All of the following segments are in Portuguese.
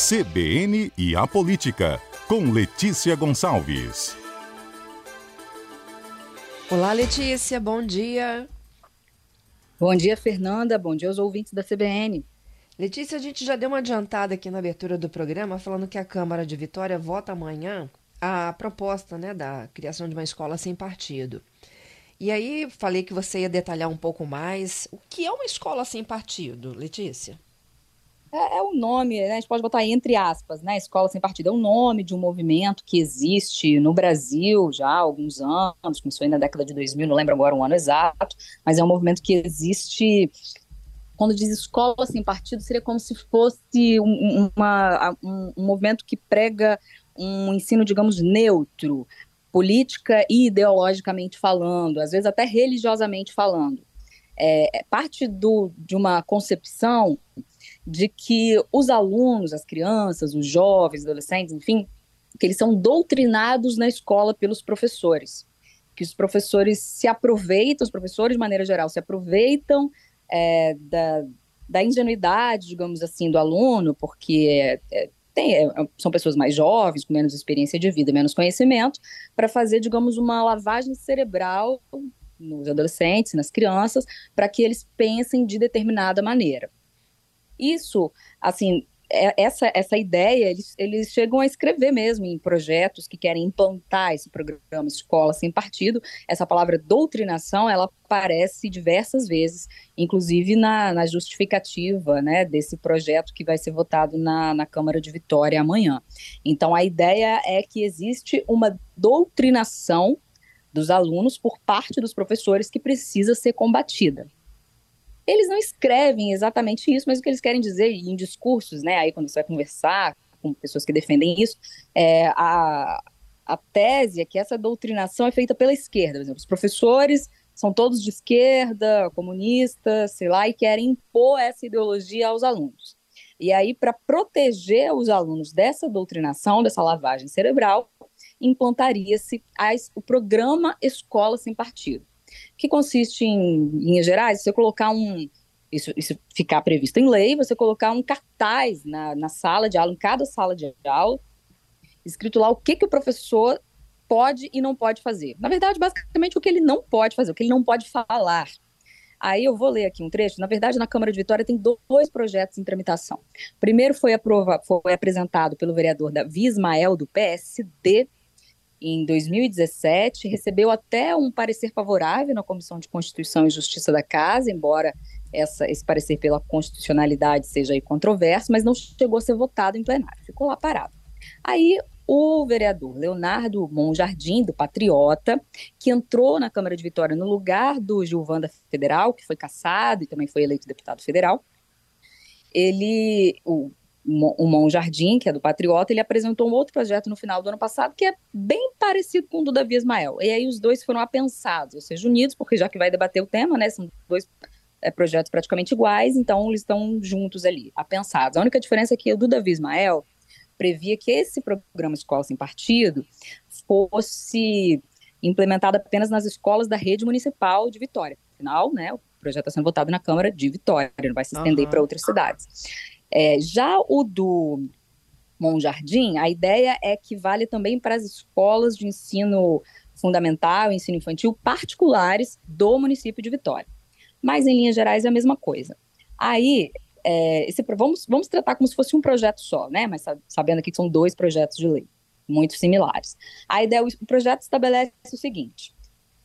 CBN e a Política, com Letícia Gonçalves. Olá, Letícia, bom dia. Bom dia, Fernanda. Bom dia aos ouvintes da CBN. Letícia, a gente já deu uma adiantada aqui na abertura do programa, falando que a Câmara de Vitória vota amanhã a proposta né, da criação de uma escola sem partido. E aí, falei que você ia detalhar um pouco mais. O que é uma escola sem partido, Letícia? É, é o nome, né? a gente pode botar entre aspas, né? Escola Sem Partido é o nome de um movimento que existe no Brasil já há alguns anos, começou aí na década de 2000, não lembro agora um ano exato, mas é um movimento que existe. Quando diz escola sem partido, seria como se fosse um, uma, um, um movimento que prega um ensino, digamos, neutro, política e ideologicamente falando, às vezes até religiosamente falando. É, é parte do, de uma concepção de que os alunos, as crianças, os jovens, adolescentes, enfim, que eles são doutrinados na escola pelos professores, que os professores se aproveitam, os professores de maneira geral se aproveitam é, da, da ingenuidade, digamos assim, do aluno, porque é, é, tem, é, são pessoas mais jovens, com menos experiência de vida, menos conhecimento, para fazer, digamos, uma lavagem cerebral nos adolescentes, nas crianças, para que eles pensem de determinada maneira. Isso, assim, é, essa, essa ideia, eles, eles chegam a escrever mesmo em projetos que querem implantar esse programa Escola Sem Partido. Essa palavra doutrinação, ela aparece diversas vezes, inclusive na, na justificativa né, desse projeto que vai ser votado na, na Câmara de Vitória amanhã. Então, a ideia é que existe uma doutrinação dos alunos por parte dos professores que precisa ser combatida. Eles não escrevem exatamente isso, mas o que eles querem dizer em discursos, né? Aí quando você vai conversar com pessoas que defendem isso, é, a, a tese é que essa doutrinação é feita pela esquerda. Por exemplo, os professores são todos de esquerda, comunistas, sei lá, e querem impor essa ideologia aos alunos. E aí, para proteger os alunos dessa doutrinação, dessa lavagem cerebral, implantaria-se o programa Escola Sem Partido que consiste em, em linhas gerais, você colocar um, isso, isso, ficar previsto em lei, você colocar um cartaz na, na sala de aula, em cada sala de aula, escrito lá o que, que o professor pode e não pode fazer. Na verdade, basicamente, o que ele não pode fazer, o que ele não pode falar. Aí eu vou ler aqui um trecho. Na verdade, na Câmara de Vitória tem dois projetos em tramitação. O primeiro foi, aprova, foi apresentado pelo vereador Davi Ismael, do PSD, em 2017, recebeu até um parecer favorável na Comissão de Constituição e Justiça da Casa, embora essa, esse parecer pela constitucionalidade seja aí controverso, mas não chegou a ser votado em plenário, ficou lá parado. Aí o vereador Leonardo Monjardim, do Patriota, que entrou na Câmara de Vitória no lugar do Gilvanda Federal, que foi cassado e também foi eleito deputado federal, ele, o o Mon Jardim, que é do Patriota, ele apresentou um outro projeto no final do ano passado que é bem parecido com o do Davi Ismael. E aí os dois foram apensados, ou seja, unidos, porque já que vai debater o tema, né, são dois é, projetos praticamente iguais, então eles estão juntos ali, apensados. A única diferença é que o do Davi Ismael previa que esse programa Escola Sem Partido fosse implementado apenas nas escolas da rede municipal de Vitória. Afinal, né, o projeto está sendo votado na Câmara de Vitória, não vai se estender uhum. para outras cidades. É, já o do Monjardim, a ideia é que vale também para as escolas de ensino fundamental, ensino infantil particulares do município de Vitória. Mas, em linhas gerais, é a mesma coisa. Aí, é, esse, vamos, vamos tratar como se fosse um projeto só, né? Mas sabendo aqui que são dois projetos de lei, muito similares. A ideia, o projeto estabelece o seguinte: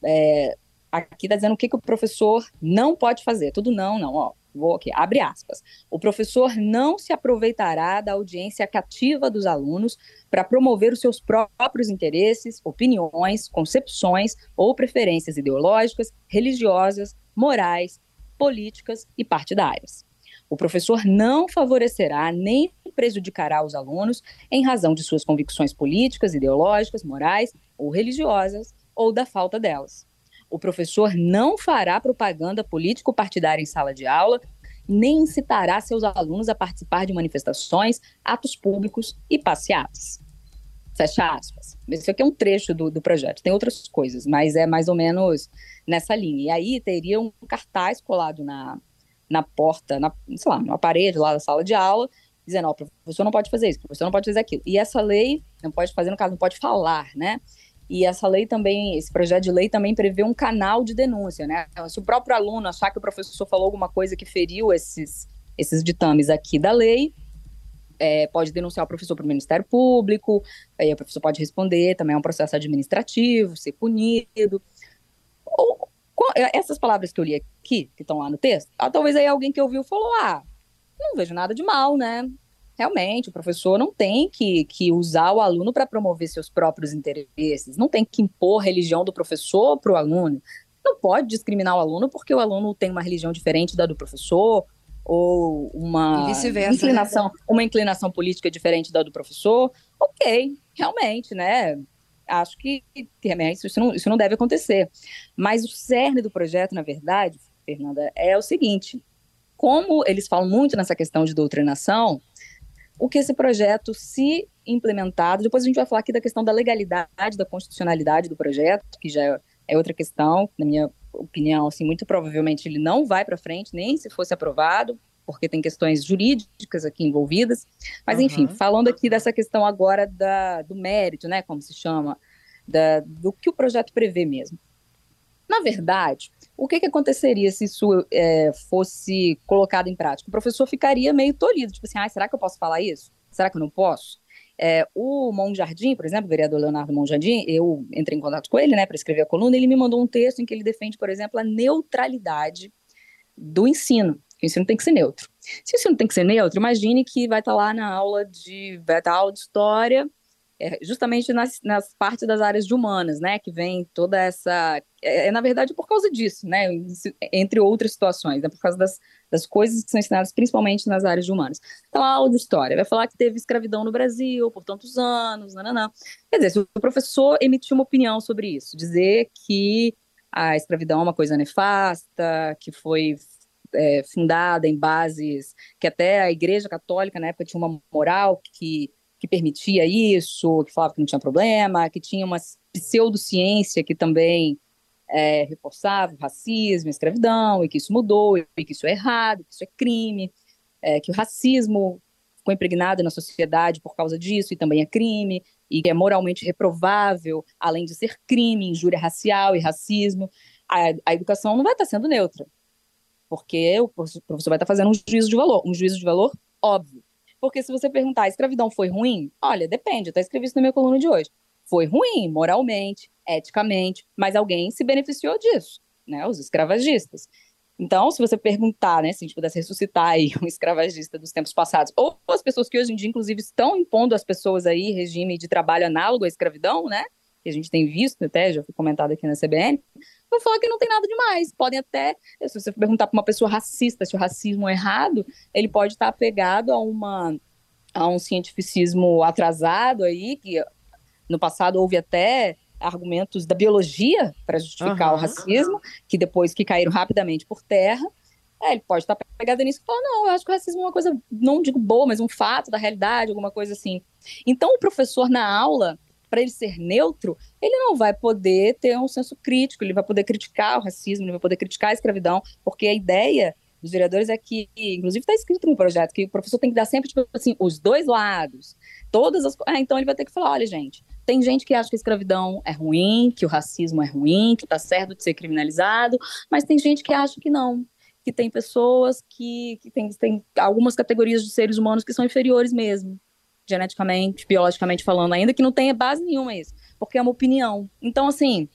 é, aqui está dizendo o que, que o professor não pode fazer. Tudo não, não, ó vou aqui, abre aspas. O professor não se aproveitará da audiência cativa dos alunos para promover os seus próprios interesses, opiniões, concepções ou preferências ideológicas, religiosas, morais, políticas e partidárias. O professor não favorecerá nem prejudicará os alunos em razão de suas convicções políticas, ideológicas, morais ou religiosas ou da falta delas. O professor não fará propaganda político-partidária em sala de aula, nem incitará seus alunos a participar de manifestações, atos públicos e passeatas. Fecha aspas. Esse aqui é um trecho do, do projeto. Tem outras coisas, mas é mais ou menos nessa linha. E aí teria um cartaz colado na, na porta, na, sei lá, na parede lá da sala de aula, dizendo, ó, o professor não pode fazer isso, o professor não pode fazer aquilo. E essa lei não pode fazer, no caso, não pode falar, né? E essa lei também, esse projeto de lei também prevê um canal de denúncia, né? Então, se o próprio aluno achar que o professor falou alguma coisa que feriu esses, esses ditames aqui da lei, é, pode denunciar o professor para o Ministério Público, aí o professor pode responder, também é um processo administrativo, ser punido. Ou, essas palavras que eu li aqui, que estão lá no texto, ah, talvez aí alguém que ouviu falou, ah, não vejo nada de mal, né? Realmente, o professor não tem que, que usar o aluno para promover seus próprios interesses, não tem que impor religião do professor para o aluno, não pode discriminar o aluno porque o aluno tem uma religião diferente da do professor, ou uma né? inclinação, né? uma inclinação política diferente da do professor. Ok, realmente, né? Acho que, isso não, isso não deve acontecer. Mas o cerne do projeto, na verdade, Fernanda, é o seguinte: como eles falam muito nessa questão de doutrinação, o que esse projeto, se implementado, depois a gente vai falar aqui da questão da legalidade, da constitucionalidade do projeto, que já é outra questão, na minha opinião, assim, muito provavelmente ele não vai para frente, nem se fosse aprovado, porque tem questões jurídicas aqui envolvidas. Mas, uhum. enfim, falando aqui dessa questão agora da, do mérito, né, como se chama, da, do que o projeto prevê mesmo. Na verdade, o que, que aconteceria se isso é, fosse colocado em prática? O professor ficaria meio tolhido, tipo assim, ah, será que eu posso falar isso? Será que eu não posso? É, o Monjardim, por exemplo, o vereador Leonardo Monjardim, eu entrei em contato com ele, né, para escrever a coluna, ele me mandou um texto em que ele defende, por exemplo, a neutralidade do ensino. O ensino tem que ser neutro. Se o ensino tem que ser neutro, imagine que vai estar tá lá na aula de, vai tá aula de história, é, justamente nas, nas partes das áreas de humanas, né, que vem toda essa, é, é, na verdade por causa disso, né, entre outras situações, né, por causa das, das coisas que são ensinadas principalmente nas áreas de humanas. Então, a aula história vai falar que teve escravidão no Brasil por tantos anos, nananã. Quer dizer, se o professor emitir uma opinião sobre isso, dizer que a escravidão é uma coisa nefasta, que foi é, fundada em bases que até a Igreja Católica na época tinha uma moral que que permitia isso, que falava que não tinha problema, que tinha uma pseudociência que também é, reforçava o racismo, a escravidão, e que isso mudou, e que isso é errado, que isso é crime, é, que o racismo ficou impregnado na sociedade por causa disso e também é crime, e é moralmente reprovável, além de ser crime, injúria racial e racismo. A, a educação não vai estar sendo neutra, porque o professor vai estar fazendo um juízo de valor, um juízo de valor óbvio. Porque se você perguntar, a escravidão foi ruim? Olha, depende, eu até escrevi isso na minha coluna de hoje. Foi ruim, moralmente, eticamente, mas alguém se beneficiou disso, né? Os escravagistas. Então, se você perguntar, né, se a gente pudesse ressuscitar aí um escravagista dos tempos passados, ou as pessoas que hoje em dia, inclusive, estão impondo às pessoas aí regime de trabalho análogo à escravidão, né, que a gente tem visto até, já foi comentado aqui na CBN, vão falar que não tem nada demais. Podem até, se você perguntar para uma pessoa racista se o racismo é errado, ele pode estar apegado a uma a um cientificismo atrasado aí, que no passado houve até argumentos da biologia para justificar uhum. o racismo, que depois que caíram rapidamente por terra. É, ele pode estar pegado nisso e falar, não, eu acho que o racismo é uma coisa, não digo boa, mas um fato da realidade, alguma coisa assim. Então, o professor na aula, para ele ser neutro, ele não vai poder ter um senso crítico, ele vai poder criticar o racismo, ele vai poder criticar a escravidão, porque a ideia dos vereadores é que, inclusive está escrito no projeto, que o professor tem que dar sempre, tipo assim, os dois lados, todas as ah, então ele vai ter que falar, olha, gente, tem gente que acha que a escravidão é ruim, que o racismo é ruim, que está certo de ser criminalizado, mas tem gente que acha que não, que tem pessoas que, que tem, tem algumas categorias de seres humanos que são inferiores mesmo, geneticamente, biologicamente falando, ainda que não tenha base nenhuma isso, porque é uma opinião. Então, assim,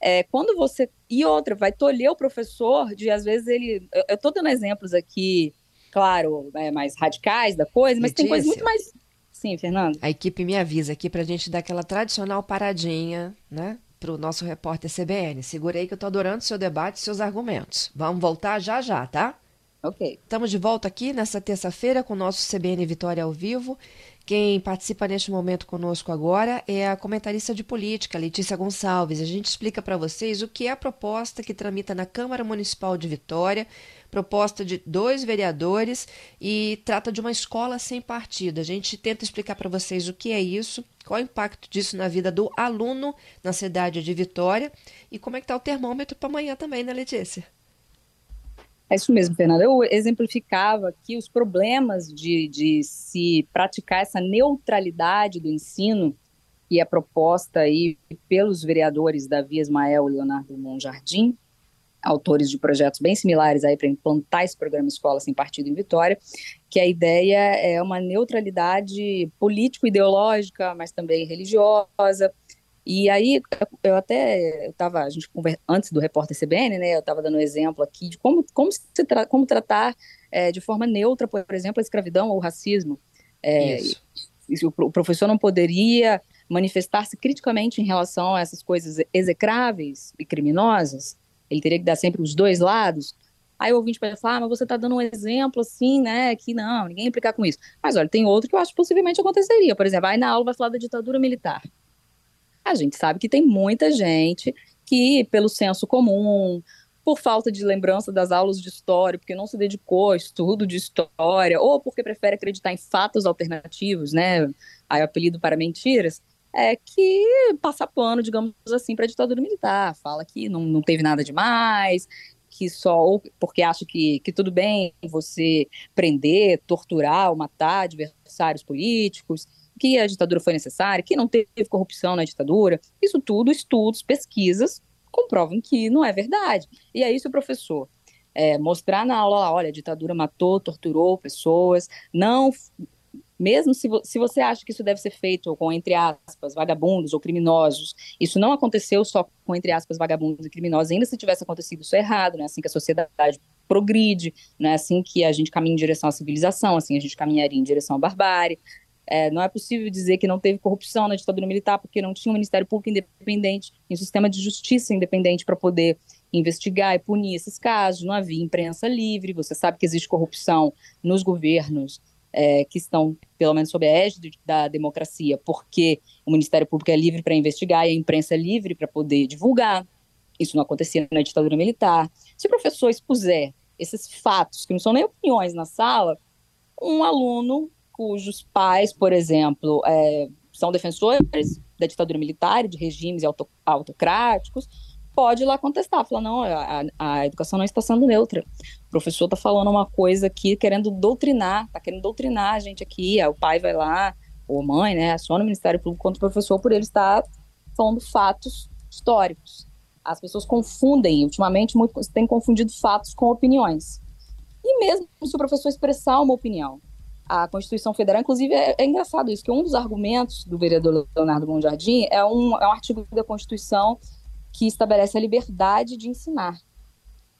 é, quando você. E outra, vai tolher o professor de, às vezes, ele. Eu estou dando exemplos aqui, claro, é, mais radicais da coisa, mas tem coisas muito mais. Sim, Fernando. A equipe me avisa aqui para a gente dar aquela tradicional paradinha, né? Para o nosso repórter CBN. Segurei que eu estou adorando seu debate e seus argumentos. Vamos voltar já já, tá? Ok. Estamos de volta aqui nessa terça-feira com o nosso CBN Vitória ao vivo. Quem participa neste momento conosco agora é a comentarista de política, Letícia Gonçalves. A gente explica para vocês o que é a proposta que tramita na Câmara Municipal de Vitória, proposta de dois vereadores e trata de uma escola sem partido. A gente tenta explicar para vocês o que é isso, qual é o impacto disso na vida do aluno na cidade de Vitória e como é que está o termômetro para amanhã também, né, Letícia? É isso mesmo, Fernanda. Eu exemplificava aqui os problemas de, de se praticar essa neutralidade do ensino que é proposta aí pelos vereadores Davi Ismael e Leonardo Monjardim, autores de projetos bem similares aí para implantar esse programa Escola Sem Partido em Vitória, que a ideia é uma neutralidade político-ideológica, mas também religiosa. E aí, eu até estava, a gente antes do repórter CBN, né, eu estava dando um exemplo aqui de como, como, se tra como tratar é, de forma neutra, por exemplo, a escravidão ou o racismo. É, Isso. O professor não poderia manifestar-se criticamente em relação a essas coisas execráveis e criminosas, ele teria que dar sempre os dois lados. Aí o ouvinte pode falar, ah, mas você está dando um exemplo assim, né, que não, ninguém implicar com isso. Mas olha, tem outro que eu acho que possivelmente aconteceria. Por exemplo, aí na aula vai falar da ditadura militar. A gente sabe que tem muita gente que, pelo senso comum, por falta de lembrança das aulas de história, porque não se dedicou ao estudo de história, ou porque prefere acreditar em fatos alternativos, né? Aí o apelido para mentiras, é que passa pano, digamos assim, para a ditadura militar. Fala que não, não teve nada demais, que só ou porque acha que, que tudo bem você prender, torturar ou matar adversários políticos, que a ditadura foi necessária, que não teve corrupção na ditadura. Isso tudo, estudos, pesquisas comprovam que não é verdade. E aí, se o professor é, mostrar na aula, olha, a ditadura matou, torturou pessoas, não mesmo se, vo se você acha que isso deve ser feito com, entre aspas, vagabundos ou criminosos, isso não aconteceu só com, entre aspas, vagabundos e criminosos, ainda se tivesse acontecido isso é errado, né? assim que a sociedade progride, né? assim que a gente caminha em direção à civilização, assim a gente caminharia em direção à barbárie. É, não é possível dizer que não teve corrupção na ditadura militar porque não tinha um Ministério Público independente, um sistema de justiça independente para poder investigar e punir esses casos, não havia imprensa livre, você sabe que existe corrupção nos governos é, que estão, pelo menos sob a égide da democracia, porque o Ministério Público é livre para investigar e a imprensa é livre para poder divulgar. Isso não acontecia na ditadura militar. Se o professor expuser esses fatos, que não são nem opiniões na sala, um aluno cujos pais, por exemplo, é, são defensores da ditadura militar, de regimes autocráticos, pode ir lá contestar, falar, não, a, a educação não está sendo neutra. O professor está falando uma coisa aqui, querendo doutrinar, está querendo doutrinar a gente aqui, aí o pai vai lá, ou mãe, né, aciona o Ministério Público contra o professor por ele estar falando fatos históricos. As pessoas confundem, ultimamente, muito, tem confundido fatos com opiniões. E mesmo se o professor expressar uma opinião, a Constituição Federal, inclusive, é, é, engraçado isso, que um dos argumentos do vereador Leonardo Monjardim é um, é um artigo da Constituição que estabelece a liberdade de ensinar.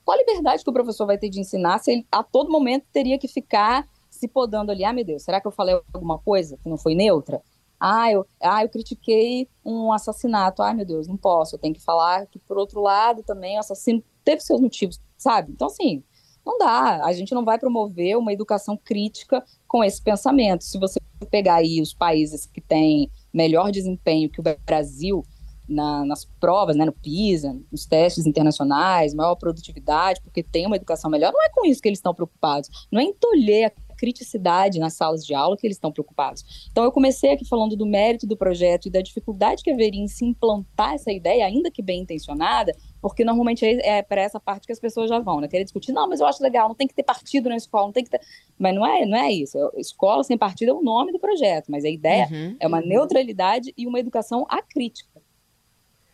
Qual a liberdade que o professor vai ter de ensinar se ele a todo momento teria que ficar se podando ali? Ah, meu Deus, será que eu falei alguma coisa que não foi neutra? Ah, eu, ah, eu critiquei um assassinato. Ah, meu Deus, não posso. Eu tenho que falar que, por outro lado, também o assassino teve seus motivos, sabe? Então, assim, não dá. A gente não vai promover uma educação crítica com esse pensamento. Se você pegar aí os países que têm melhor desempenho que o Brasil na, nas provas, né, no PISA, nos testes internacionais, maior produtividade, porque tem uma educação melhor, não é com isso que eles estão preocupados, não é entolher a criticidade nas salas de aula que eles estão preocupados. Então eu comecei aqui falando do mérito do projeto e da dificuldade que haveria em se implantar essa ideia, ainda que bem intencionada, porque normalmente é, é para essa parte que as pessoas já vão, né? Querer discutir, não, mas eu acho legal, não tem que ter partido na escola, não tem que ter. Mas não é, não é isso. Escola sem partido é o nome do projeto, mas a ideia uhum, é uma neutralidade e uma educação acrítica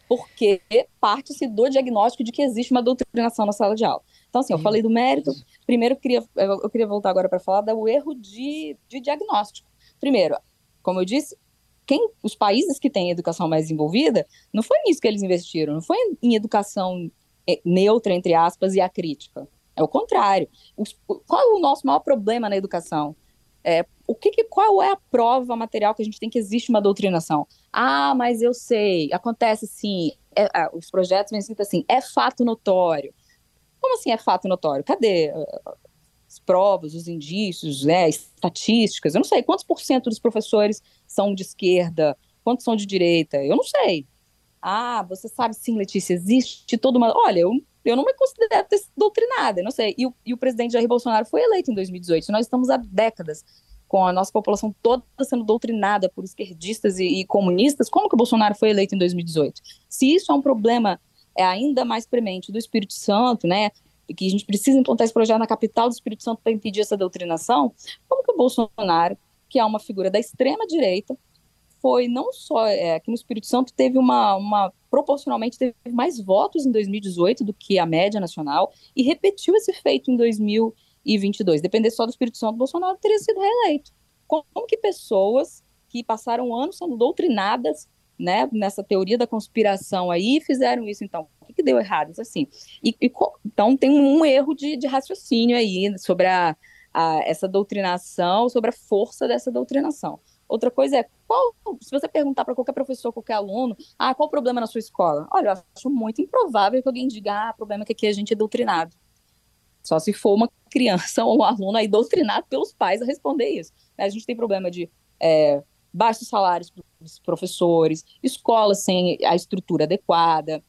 porque parte-se do diagnóstico de que existe uma doutrinação na sala de aula. Então, assim, eu falei do mérito. Primeiro, eu queria, eu queria voltar agora para falar do erro de, de diagnóstico. Primeiro, como eu disse, quem, os países que têm educação mais desenvolvida, não foi nisso que eles investiram, não foi em educação é, neutra, entre aspas, e a crítica. É o contrário. Os, qual é o nosso maior problema na educação? É, o que, que, qual é a prova material que a gente tem que existe uma doutrinação? Ah, mas eu sei, acontece sim. É, é, os projetos vêm escrito assim, é fato notório. Como assim é fato notório? Cadê as provas, os indícios, né, estatísticas? Eu não sei quantos por cento dos professores são de esquerda, quantos são de direita? Eu não sei. Ah, você sabe sim, Letícia, existe toda uma. Olha, eu, eu não me considero doutrinada, eu não sei. E o, e o presidente Jair Bolsonaro foi eleito em 2018. Nós estamos há décadas com a nossa população toda sendo doutrinada por esquerdistas e, e, comunistas, como que o Bolsonaro foi eleito em 2018? Se isso é um problema é ainda mais premente do Espírito Santo, né? Que a gente precisa implantar esse projeto na capital do Espírito Santo para impedir essa doutrinação, como que o Bolsonaro, que é uma figura da extrema direita, foi não só é, aqui no Espírito Santo teve uma, uma proporcionalmente teve mais votos em 2018 do que a média nacional e repetiu esse feito em 2022. Depender só do Espírito Santo, Bolsonaro teria sido reeleito. Como que pessoas que passaram anos sendo doutrinadas né, nessa teoria da conspiração aí fizeram isso, então, o que, que deu errado? Isso assim, e, e, então tem um erro de, de raciocínio aí sobre a, a, essa doutrinação, sobre a força dessa doutrinação. Outra coisa é, qual, se você perguntar para qualquer professor, qualquer aluno, ah, qual o problema na sua escola? Olha, eu acho muito improvável que alguém diga, ah, o problema é que aqui a gente é doutrinado. Só se for uma criança ou um aluno aí doutrinado pelos pais a responder isso. A gente tem problema de é, baixos salários dos professores, escolas sem a estrutura adequada.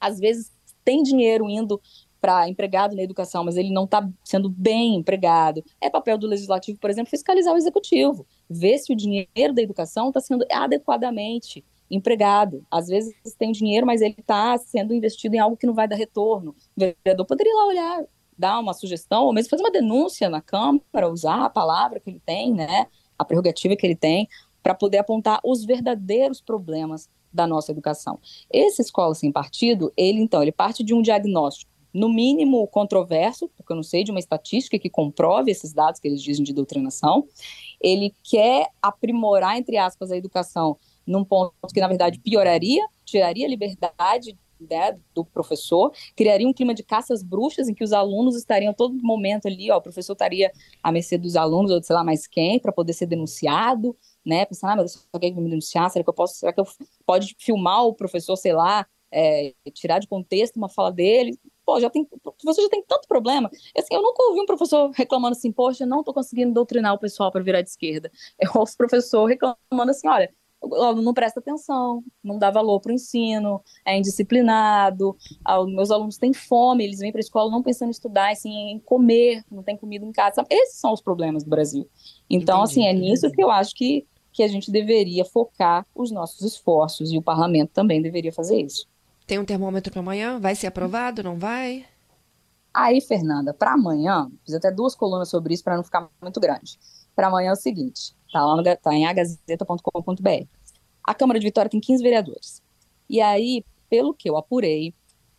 Às vezes tem dinheiro indo para empregado na educação, mas ele não está sendo bem empregado. É papel do legislativo, por exemplo, fiscalizar o executivo, ver se o dinheiro da educação está sendo adequadamente empregado. Às vezes tem dinheiro, mas ele está sendo investido em algo que não vai dar retorno. O vereador poderia ir lá olhar, dar uma sugestão, ou mesmo fazer uma denúncia na Câmara, usar a palavra que ele tem, né, a prerrogativa que ele tem, para poder apontar os verdadeiros problemas da nossa educação. Esse escola sem partido, ele então, ele parte de um diagnóstico no mínimo controverso, porque eu não sei de uma estatística que comprove esses dados que eles dizem de doutrinação. Ele quer aprimorar, entre aspas, a educação num ponto que, na verdade, pioraria, tiraria a liberdade né, do professor, criaria um clima de caças bruxas em que os alunos estariam todo momento ali, ó, o professor estaria à mercê dos alunos ou de sei lá mais quem, para poder ser denunciado, né, pensando, ah, mas alguém vai me denunciar, será que eu posso, será que eu pode filmar o professor, sei lá, é, tirar de contexto uma fala dele, pô, já tem, você já tem tanto problema. Assim, eu nunca ouvi um professor reclamando assim, poxa, não estou conseguindo doutrinar o pessoal para virar de esquerda. Eu ouço o professor reclamando assim, olha, o aluno não presta atenção, não dá valor para o ensino, é indisciplinado, meus alunos têm fome, eles vêm para a escola não pensando em estudar, assim, em comer, não tem comida em casa. Sabe? Esses são os problemas do Brasil. Então, entendi, assim, é nisso que eu acho que, que a gente deveria focar os nossos esforços e o parlamento também deveria fazer isso. Tem um termômetro para amanhã? Vai ser aprovado? Não vai? Aí, Fernanda, para amanhã, fiz até duas colunas sobre isso para não ficar muito grande. Para amanhã é o seguinte: tá no, tá em agazeta.com.br. A Câmara de Vitória tem 15 vereadores. E aí, pelo que eu apurei,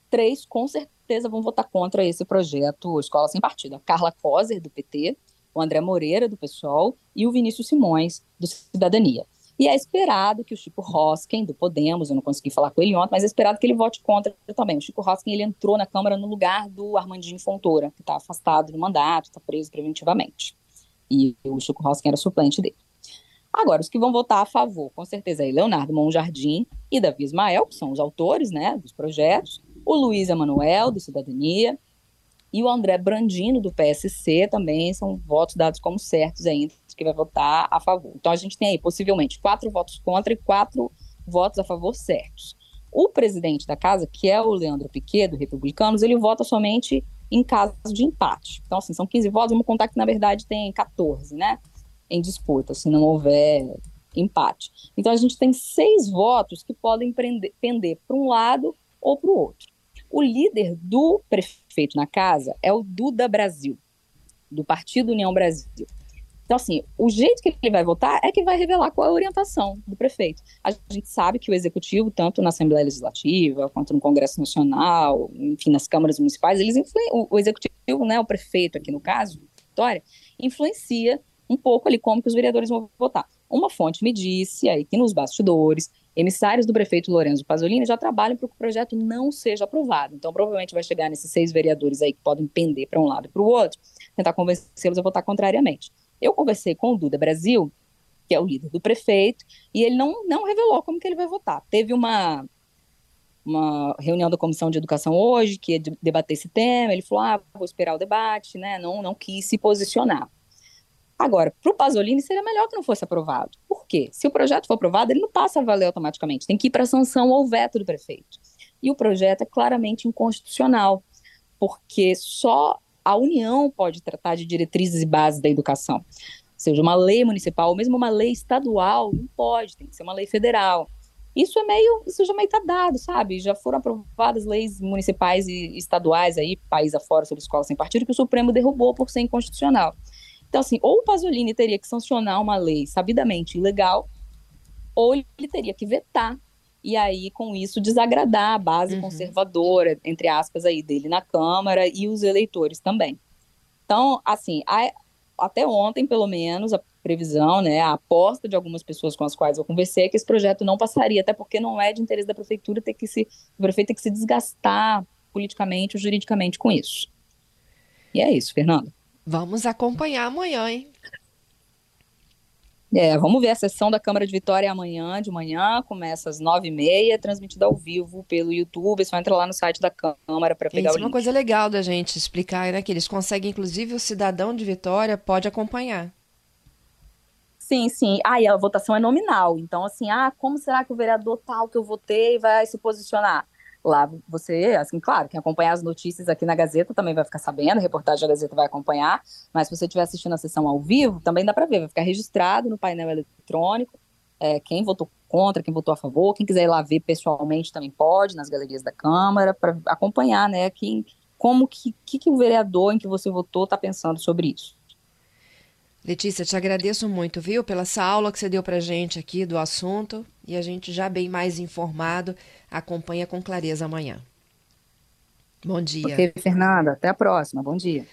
três com certeza vão votar contra esse projeto Escola Sem Partido. A Carla Coser, do PT, o André Moreira, do PSOL, e o Vinícius Simões, do Cidadania. E é esperado que o Chico Hosken, do Podemos, eu não consegui falar com ele ontem, mas é esperado que ele vote contra também. O Chico Hosken, ele entrou na Câmara no lugar do Armandinho Fontoura, que está afastado do mandato, está preso preventivamente. E o Chico Hosken era suplente dele. Agora, os que vão votar a favor, com certeza, é Leonardo Monjardim e Davi Ismael, que são os autores né, dos projetos, o Luiz Emanuel, do Cidadania, e o André Brandino, do PSC, também são votos dados como certos ainda, que vai votar a favor. Então a gente tem aí, possivelmente, quatro votos contra e quatro votos a favor certos. O presidente da casa, que é o Leandro Piquet, do Republicanos, ele vota somente em caso de empate. Então, assim, são 15 votos, vamos contar que, na verdade, tem 14, né, em disputa, se não houver empate. Então, a gente tem seis votos que podem pender para um lado ou para o outro. O líder do prefeito na casa é o Duda Brasil, do Partido União Brasil. Então, assim, o jeito que ele vai votar é que vai revelar qual é a orientação do prefeito. A gente sabe que o executivo, tanto na Assembleia Legislativa, quanto no Congresso Nacional, enfim, nas câmaras municipais, eles influem, o executivo, né, o prefeito aqui no caso, Vitória, influencia um pouco ali como que os vereadores vão votar. Uma fonte me disse aí que nos bastidores Emissários do prefeito Lorenzo Pasolini já trabalham para que o projeto não seja aprovado. Então, provavelmente vai chegar nesses seis vereadores aí que podem pender para um lado e para o outro, tentar convencê-los a votar contrariamente. Eu conversei com o Duda Brasil, que é o líder do prefeito, e ele não, não revelou como que ele vai votar. Teve uma, uma reunião da Comissão de Educação hoje, que ia debater esse tema, ele falou, ah, vou esperar o debate, né, não, não quis se posicionar. Agora, para o Pasolini seria melhor que não fosse aprovado. Por quê? Se o projeto for aprovado, ele não passa a valer automaticamente, tem que ir para sanção ou veto do prefeito. E o projeto é claramente inconstitucional, porque só a União pode tratar de diretrizes e bases da educação. Ou seja, uma lei municipal ou mesmo uma lei estadual não pode, tem que ser uma lei federal. isso é meio, isso já meio tá dado, sabe? Já foram aprovadas leis municipais e estaduais aí, país afora, sobre escola sem partido, que o Supremo derrubou por ser inconstitucional. Então, assim, ou o Pasolini teria que sancionar uma lei sabidamente ilegal, ou ele teria que vetar e aí com isso desagradar a base uhum. conservadora, entre aspas, aí dele na Câmara e os eleitores também. Então, assim, a, até ontem, pelo menos, a previsão, né, a aposta de algumas pessoas com as quais eu conversei é que esse projeto não passaria, até porque não é de interesse da prefeitura ter que se, o prefeito ter que se desgastar politicamente ou juridicamente com isso. E é isso, Fernando. Vamos acompanhar amanhã, hein? É, vamos ver a sessão da Câmara de Vitória amanhã, de manhã, começa às nove e meia, transmitida ao vivo pelo YouTube. É só entra lá no site da Câmara para pegar Isso o é uma coisa legal da gente explicar, né? Que eles conseguem, inclusive, o cidadão de Vitória pode acompanhar. Sim, sim. Ah, e a votação é nominal. Então, assim, ah, como será que o vereador tal que eu votei vai se posicionar? Lá você, assim, claro, quem acompanhar as notícias aqui na Gazeta também vai ficar sabendo, a reportagem da Gazeta vai acompanhar, mas se você estiver assistindo a sessão ao vivo, também dá para ver, vai ficar registrado no painel eletrônico, é, quem votou contra, quem votou a favor, quem quiser ir lá ver pessoalmente também pode, nas galerias da Câmara, para acompanhar, né, quem, como que, que, que o vereador em que você votou está pensando sobre isso. Letícia, te agradeço muito, viu, pela essa aula que você deu para gente aqui do assunto e a gente já bem mais informado acompanha com clareza amanhã. Bom dia. Ok, Fernanda. Até a próxima. Bom dia.